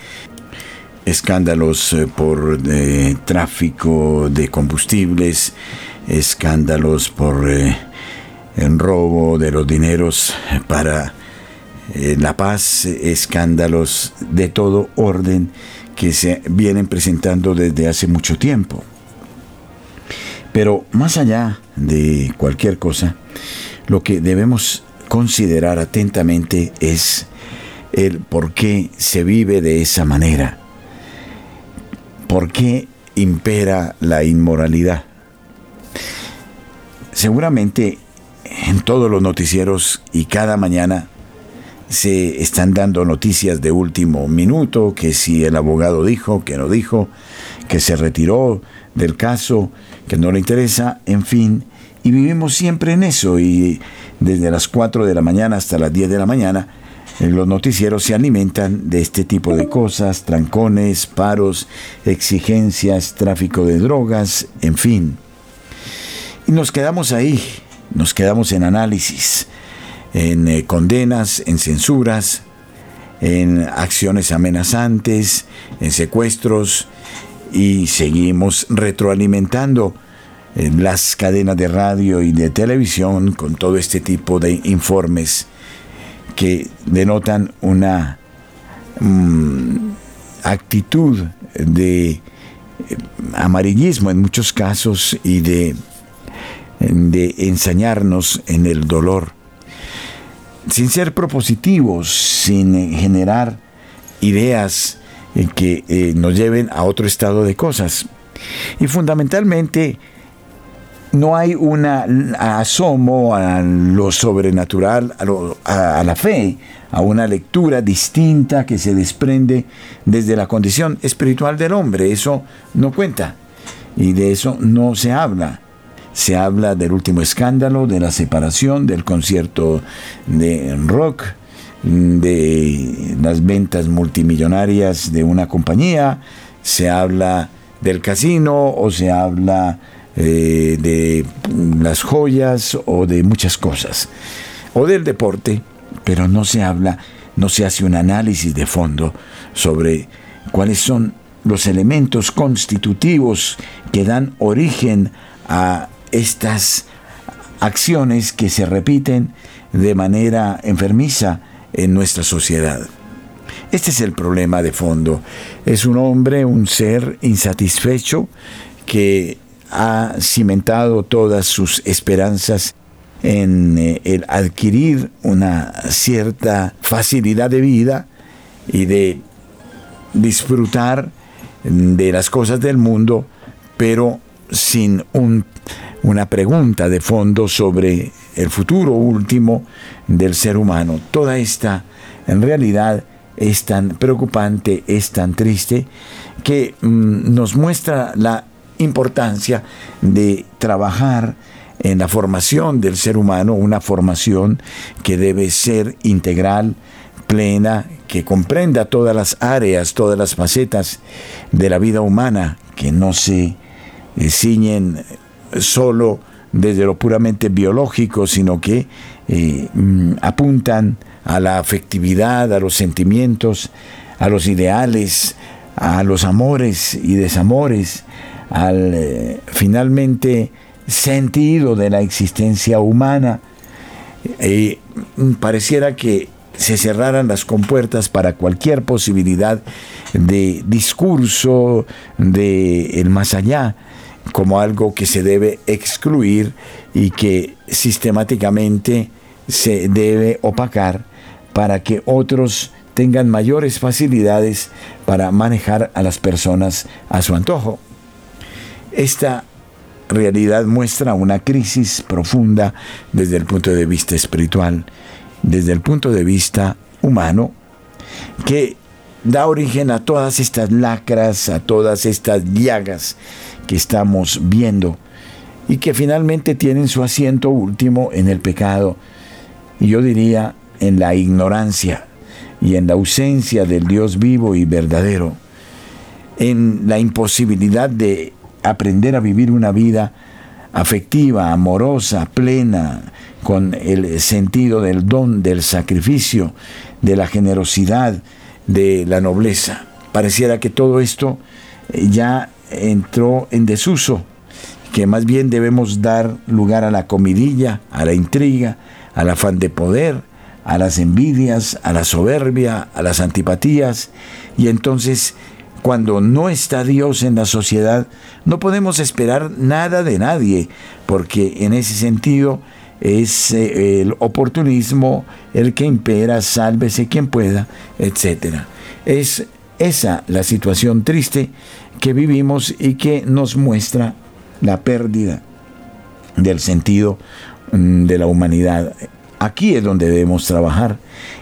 Escándalos eh, por eh, tráfico de combustibles, escándalos por eh, el robo de los dineros para la paz, escándalos de todo orden que se vienen presentando desde hace mucho tiempo. Pero más allá de cualquier cosa, lo que debemos considerar atentamente es el por qué se vive de esa manera, por qué impera la inmoralidad. Seguramente en todos los noticieros y cada mañana se están dando noticias de último minuto, que si el abogado dijo, que no dijo, que se retiró del caso, que no le interesa, en fin, y vivimos siempre en eso y desde las 4 de la mañana hasta las 10 de la mañana los noticieros se alimentan de este tipo de cosas, trancones, paros, exigencias, tráfico de drogas, en fin. Y nos quedamos ahí, nos quedamos en análisis en eh, condenas, en censuras, en acciones amenazantes, en secuestros y seguimos retroalimentando eh, las cadenas de radio y de televisión con todo este tipo de informes que denotan una mm, actitud de eh, amarillismo en muchos casos y de, de ensañarnos en el dolor sin ser propositivos, sin generar ideas eh, que eh, nos lleven a otro estado de cosas. Y fundamentalmente no hay un asomo a lo sobrenatural, a, a, la fe, a una lectura distinta que se desprende desde la condición espiritual del hombre. Eso no cuenta y de eso no se habla se habla del último escándalo, de la separación, del concierto de rock, de las ventas multimillonarias de una compañía, se habla del casino o se habla eh, de las joyas o de muchas cosas, o del deporte, pero no se habla, no se hace un análisis de fondo sobre cuáles son los elementos constitutivos que dan origen a estas acciones que se repiten de manera enfermiza en nuestra sociedad. Este es el problema de fondo. Es un hombre, un ser insatisfecho que ha cimentado todas sus esperanzas en eh, el adquirir una cierta facilidad de vida y de disfrutar de las cosas del mundo, pero sin un una pregunta de fondo sobre el futuro último del ser humano. Toda esta, en realidad, es tan preocupante, es tan triste, que mm, nos muestra la importancia de trabajar en la formación del ser humano, una formación que debe ser integral, plena, que comprenda todas las áreas, todas las facetas de la vida humana, que no se eh, ciñen solo desde lo puramente biológico, sino que eh, mm, apuntan a la afectividad, a los sentimientos, a los ideales, a los amores y desamores, al eh, finalmente sentido de la existencia humana. Eh, pareciera que se cerraran las compuertas para cualquier posibilidad de discurso de el más allá, como algo que se debe excluir y que sistemáticamente se debe opacar para que otros tengan mayores facilidades para manejar a las personas a su antojo. Esta realidad muestra una crisis profunda desde el punto de vista espiritual, desde el punto de vista humano, que da origen a todas estas lacras, a todas estas llagas que estamos viendo y que finalmente tienen su asiento último en el pecado y yo diría en la ignorancia y en la ausencia del Dios vivo y verdadero, en la imposibilidad de aprender a vivir una vida afectiva, amorosa, plena, con el sentido del don, del sacrificio, de la generosidad, de la nobleza. Pareciera que todo esto eh, ya entró en desuso, que más bien debemos dar lugar a la comidilla, a la intriga, al afán de poder, a las envidias, a la soberbia, a las antipatías, y entonces cuando no está Dios en la sociedad, no podemos esperar nada de nadie, porque en ese sentido es eh, el oportunismo el que impera, sálvese quien pueda, etc. Es esa la situación triste que vivimos y que nos muestra la pérdida del sentido mm, de la humanidad. Aquí es donde debemos trabajar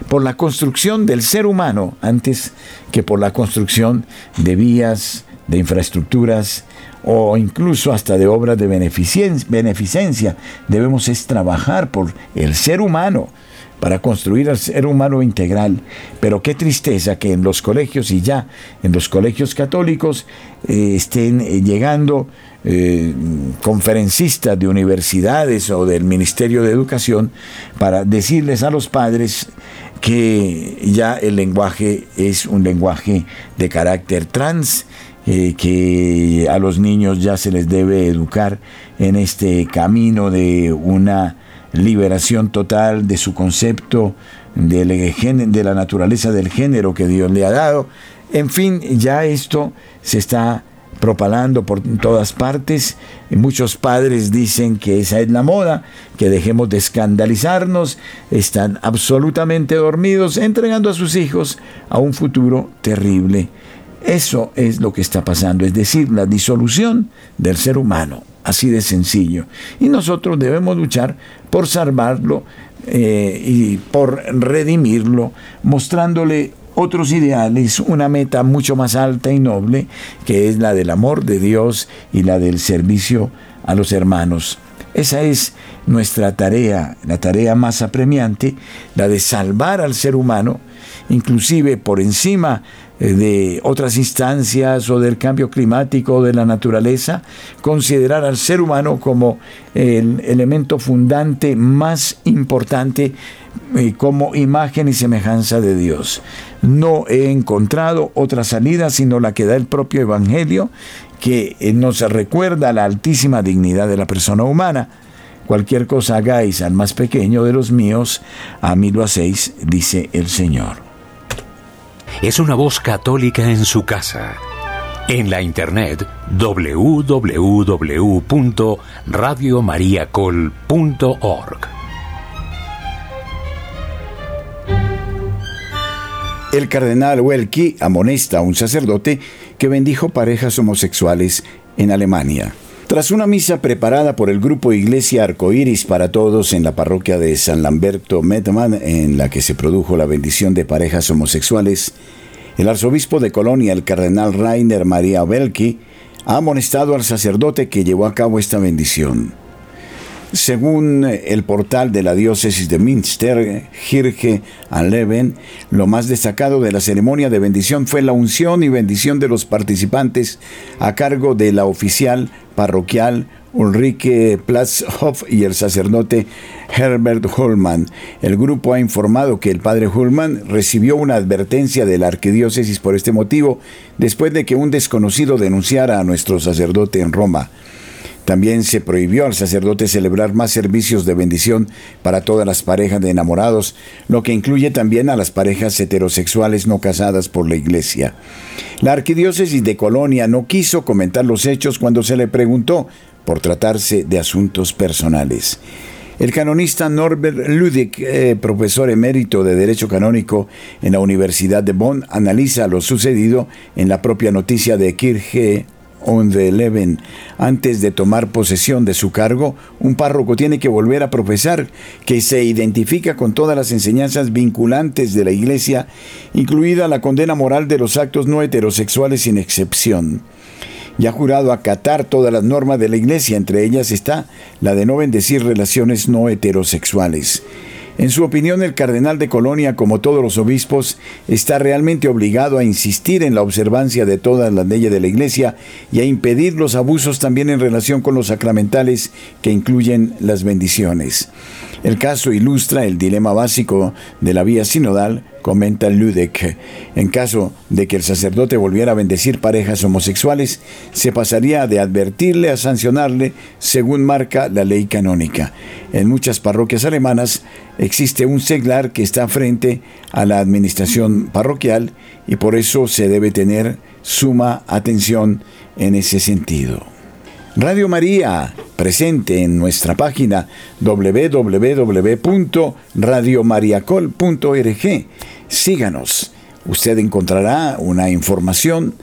por la construcción del ser humano antes que por la construcción de vías, de infraestructuras o incluso hasta de obras de beneficencia. Debemos trabajar por el ser humano para construir al ser humano integral. Pero qué tristeza que en los colegios y ya en los colegios católicos eh, estén eh, llegando eh, conferencistas de universidades o del Ministerio de Educación para decirles a los padres que ya el lenguaje es un lenguaje de carácter trans, que a los niños ya se les debe educar en este camino de una liberación total de su concepto de, la naturaleza del género que Dios le ha dado. En fin, ya esto se está propalando por todas partes. Muchos padres dicen que esa es la moda, que dejemos de escandalizarnos, están absolutamente dormidos, entregando a sus hijos a un futuro terrible. Eso es lo que está pasando, es decir, la disolución del ser humano así de sencillo. Y nosotros debemos luchar por salvarlo eh, y por redimirlo, mostrándole otros ideales, una meta mucho más alta y noble, que es la del amor de Dios y la del servicio a los hermanos. Esa es nuestra tarea, la tarea más apremiante, la de salvar al ser humano, inclusive por encima de otras instancias o del cambio climático o de la naturaleza, considerar al ser humano como el elemento fundante más importante eh, como imagen y semejanza de Dios. No he encontrado otra salida sino la que da el propio Evangelio, que eh, nos recuerda la altísima dignidad de la persona humana. Cualquier cosa hagáis al más pequeño de los míos, a mí lo hacéis, dice el Señor es una voz católica en su casa. En la internet www.radiomariacol.org. El cardenal Welki amonesta a un sacerdote que bendijo parejas homosexuales en Alemania. Tras una misa preparada por el grupo Iglesia Arcoíris para Todos en la parroquia de San Lamberto Medman, en la que se produjo la bendición de parejas homosexuales, el arzobispo de Colonia, el cardenal Rainer María Belki, ha amonestado al sacerdote que llevó a cabo esta bendición. Según el portal de la diócesis de Münster, Hirge Leven, lo más destacado de la ceremonia de bendición fue la unción y bendición de los participantes a cargo de la oficial parroquial Ulrike Platzhoff y el sacerdote Herbert Hullman. El grupo ha informado que el padre Hullman recibió una advertencia de la arquidiócesis por este motivo después de que un desconocido denunciara a nuestro sacerdote en Roma. También se prohibió al sacerdote celebrar más servicios de bendición para todas las parejas de enamorados, lo que incluye también a las parejas heterosexuales no casadas por la Iglesia. La arquidiócesis de Colonia no quiso comentar los hechos cuando se le preguntó por tratarse de asuntos personales. El canonista Norbert Ludwig, eh, profesor emérito de Derecho Canónico en la Universidad de Bonn, analiza lo sucedido en la propia noticia de Kirche Leven. Antes de tomar posesión de su cargo, un párroco tiene que volver a profesar que se identifica con todas las enseñanzas vinculantes de la Iglesia, incluida la condena moral de los actos no heterosexuales sin excepción. y ha jurado acatar todas las normas de la Iglesia, entre ellas está la de no bendecir relaciones no heterosexuales. En su opinión, el cardenal de Colonia, como todos los obispos, está realmente obligado a insistir en la observancia de todas las leyes de la Iglesia y a impedir los abusos también en relación con los sacramentales que incluyen las bendiciones. El caso ilustra el dilema básico de la vía sinodal, comenta Ludek. En caso de que el sacerdote volviera a bendecir parejas homosexuales, se pasaría de advertirle a sancionarle según marca la ley canónica. En muchas parroquias alemanas existe un seglar que está frente a la administración parroquial y por eso se debe tener suma atención en ese sentido. Radio María, presente en nuestra página www.radiomariacol.org. Síganos. Usted encontrará una información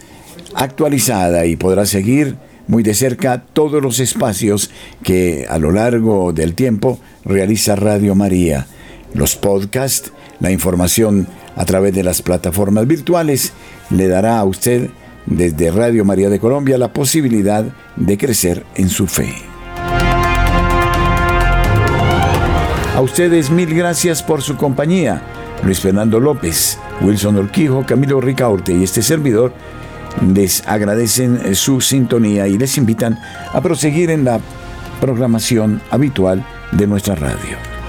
actualizada y podrá seguir muy de cerca todos los espacios que a lo largo del tiempo realiza Radio María. Los podcasts, la información a través de las plataformas virtuales, le dará a usted desde Radio María de Colombia la posibilidad de crecer en su fe. A ustedes mil gracias por su compañía. Luis Fernando López, Wilson Orquijo, Camilo Ricaurte y este servidor les agradecen su sintonía y les invitan a proseguir en la programación habitual de nuestra radio.